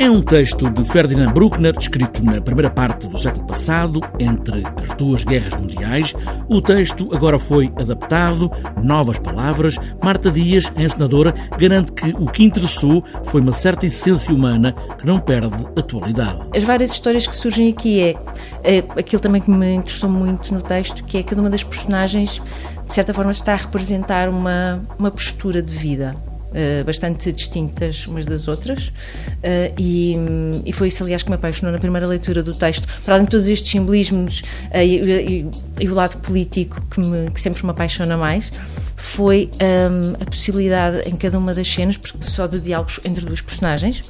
É um texto de Ferdinand Bruckner, escrito na primeira parte do século passado, entre as duas guerras mundiais. O texto agora foi adaptado, novas palavras. Marta Dias, a encenadora, garante que o que interessou foi uma certa essência humana que não perde atualidade. As várias histórias que surgem aqui é, é aquilo também que me interessou muito no texto, que é cada uma das personagens, de certa forma, está a representar uma, uma postura de vida Uh, bastante distintas umas das outras, uh, e, e, foi isso, aliás, que me apaixonou na primeira leitura do texto. Para além de todos estes simbolismos uh, e, e, e, o lado político que, me, que, sempre me apaixona mais, foi um, a possibilidade em cada uma das cenas, só de diálogos entre duas personagens,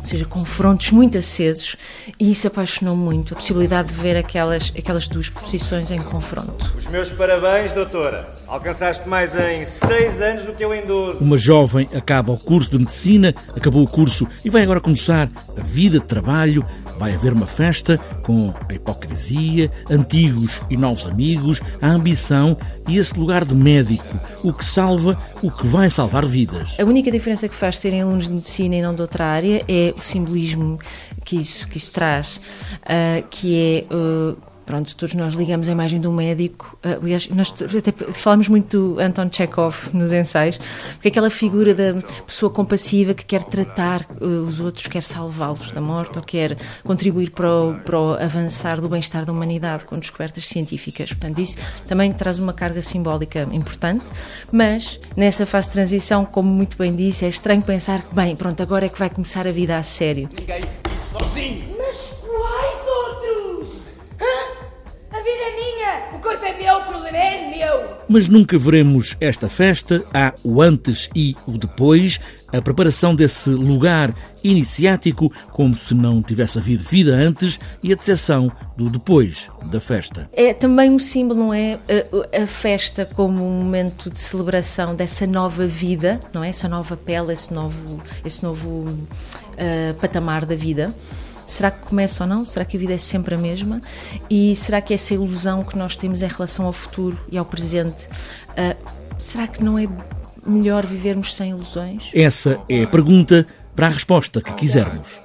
ou seja, confrontos muito acesos, e isso apaixonou muito, a possibilidade de ver aquelas, aquelas duas posições em confronto. Os meus parabéns, doutora. Alcançaste mais em seis anos do que eu em 12. Uma jovem acaba o curso de medicina, acabou o curso e vai agora começar a vida de trabalho. Vai haver uma festa com a hipocrisia, antigos e novos amigos, a ambição e esse lugar de médico, o que salva, o que vai salvar vidas. A única diferença que faz serem alunos de medicina e não de outra área é o simbolismo que isso, que isso traz, uh, que é. Uh, pronto, todos nós ligamos a imagem de um médico. Eh, aliás, nós até falamos muito do Anton Chekhov nos ensaios, porque é aquela figura da pessoa compassiva que quer tratar uh, os outros, quer salvá-los da morte ou quer contribuir para o, para o avançar do bem-estar da humanidade com descobertas científicas. Portanto, isso também traz uma carga simbólica importante, mas nessa fase de transição, como muito bem disse, é estranho pensar que, bem, pronto, agora é que vai começar a vida a sério. Ninguém sozinho. Corpo é meu, o problema é meu. Mas nunca veremos esta festa. Há o antes e o depois, a preparação desse lugar iniciático, como se não tivesse havido vida antes, e a decepção do depois da festa. É também um símbolo, não é? A, a, festa como um momento de celebração dessa nova vida, não é? Essa nova pele, esse novo, esse novo uh, patamar da vida. Será que começa ou não? Será que a vida é sempre a mesma? E será que essa ilusão que nós temos em relação ao futuro e ao presente, uh, será que não é melhor vivermos sem ilusões? Essa é a pergunta para a resposta que quisermos.